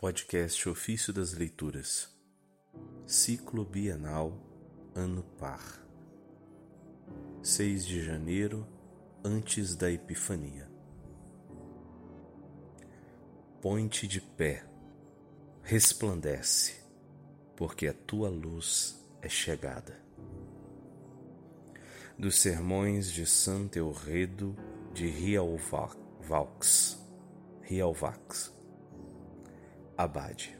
Podcast Ofício das Leituras, Ciclo Bienal, Ano Par, 6 de janeiro, antes da Epifania. Põe-te de pé, resplandece, porque a tua luz é chegada. Dos Sermões de Santo Eurredo de Rialvax, Rialvax Abade.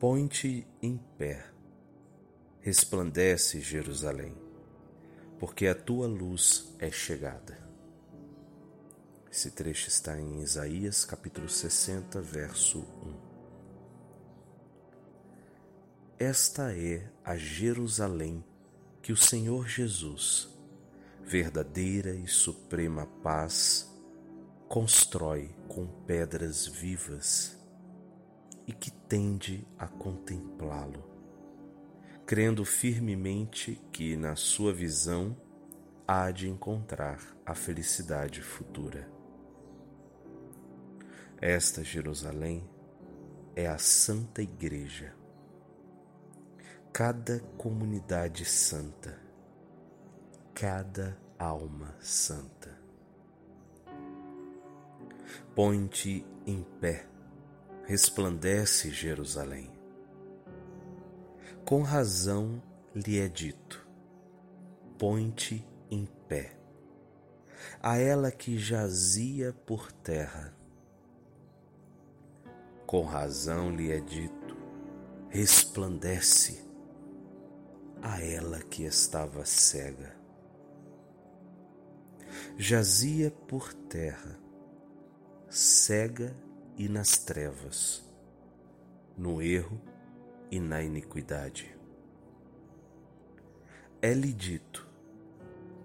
Põe-te em pé, resplandece Jerusalém, porque a tua luz é chegada. Esse trecho está em Isaías capítulo 60, verso 1. Esta é a Jerusalém que o Senhor Jesus, verdadeira e suprema paz, constrói com pedras vivas e que tende a contemplá-lo, crendo firmemente que na sua visão há de encontrar a felicidade futura. Esta Jerusalém é a Santa Igreja. Cada comunidade santa, cada alma santa. Põe-te em pé, resplandece Jerusalém. Com razão lhe é dito: põe-te em pé. A ela que jazia por terra. Com razão lhe é dito: resplandece. A ela que estava cega. Jazia por terra cega e nas trevas, no erro e na iniquidade. É-lhe dito: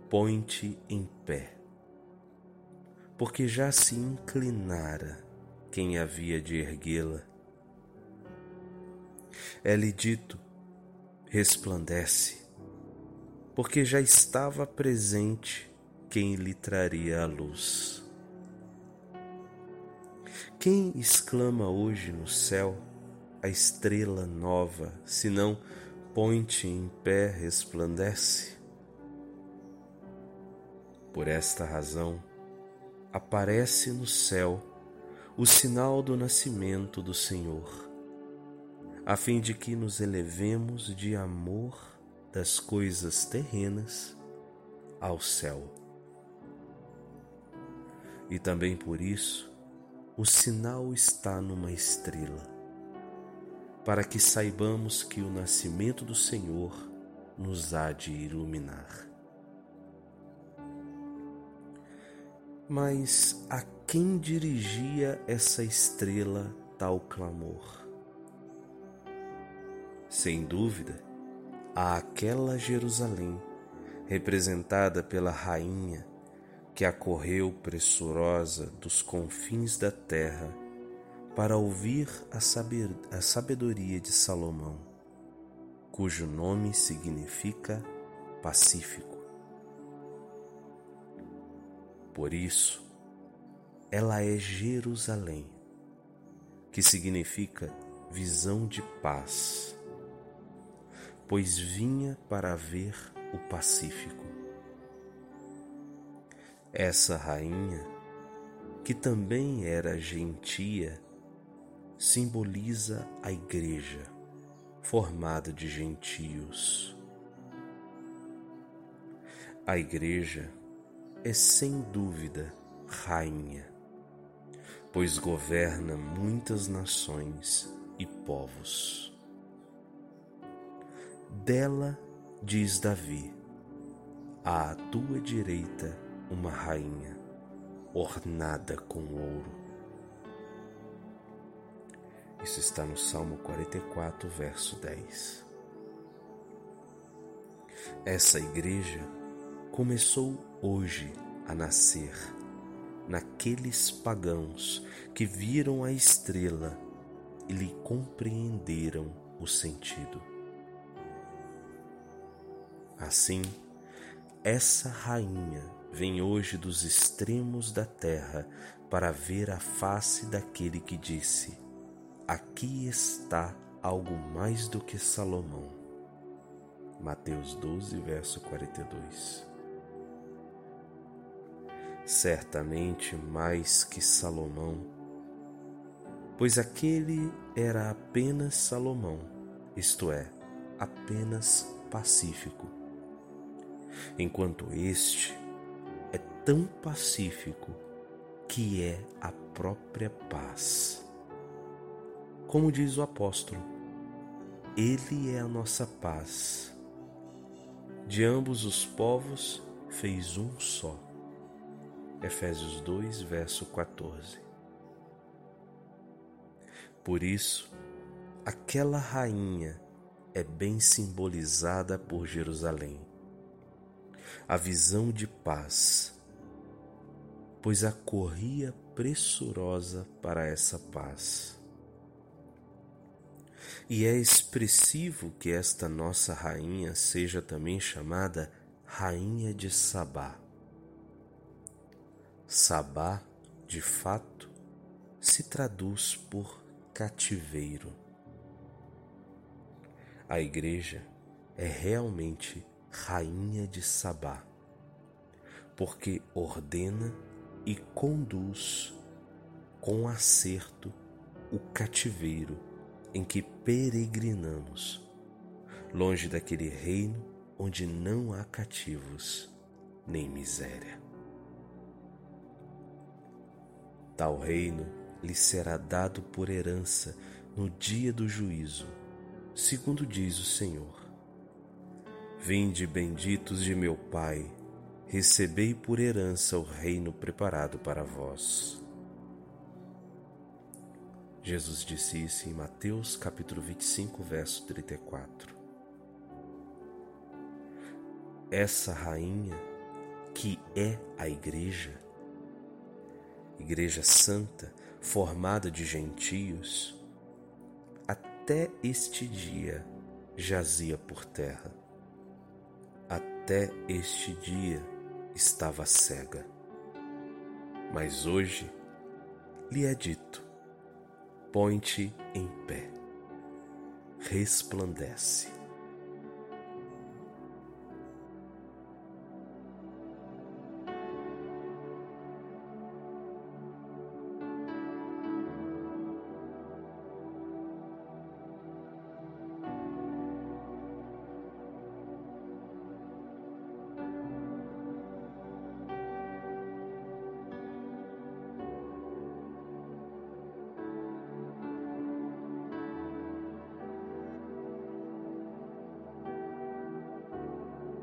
põe-te em pé, porque já se inclinara quem havia de erguê-la. É-lhe dito: resplandece, porque já estava presente quem lhe traria a luz. Quem exclama hoje no céu a estrela nova, senão põe-te em pé, resplandece? Por esta razão, aparece no céu o sinal do nascimento do Senhor, a fim de que nos elevemos de amor das coisas terrenas ao céu. E também por isso, o sinal está numa estrela, para que saibamos que o nascimento do Senhor nos há de iluminar. Mas a quem dirigia essa estrela tal clamor? Sem dúvida, a aquela Jerusalém, representada pela rainha que acorreu pressurosa dos confins da terra para ouvir a sabedoria de Salomão, cujo nome significa pacífico. Por isso, ela é Jerusalém, que significa visão de paz, pois vinha para ver o Pacífico. Essa rainha, que também era gentia, simboliza a igreja, formada de gentios. A igreja é sem dúvida rainha, pois governa muitas nações e povos. Dela diz Davi: à tua direita uma rainha ornada com ouro. Isso está no Salmo 44, verso 10. Essa igreja começou hoje a nascer naqueles pagãos que viram a estrela e lhe compreenderam o sentido. Assim, essa rainha vem hoje dos extremos da terra para ver a face daquele que disse: Aqui está algo mais do que Salomão. Mateus 12, verso 42. Certamente mais que Salomão, pois aquele era apenas Salomão, isto é, apenas pacífico, enquanto este tão pacífico que é a própria paz. Como diz o apóstolo, Ele é a nossa paz. De ambos os povos fez um só. Efésios 2, verso 14. Por isso, aquela rainha é bem simbolizada por Jerusalém. A visão de paz, pois a corria pressurosa para essa paz. E é expressivo que esta nossa rainha seja também chamada Rainha de Sabá. Sabá, de fato, se traduz por cativeiro. A igreja é realmente rainha de Sabá, porque ordena e conduz com acerto o cativeiro em que peregrinamos, longe daquele reino onde não há cativos nem miséria. Tal reino lhe será dado por herança no dia do juízo, segundo diz o Senhor. Vinde benditos de meu Pai, recebei por herança o reino preparado para vós. Jesus disse isso em Mateus capítulo 25, verso 34. Essa rainha, que é a igreja, igreja santa, formada de gentios, até este dia jazia por terra. Até este dia estava cega. Mas hoje lhe é dito: põe-te em pé, resplandece.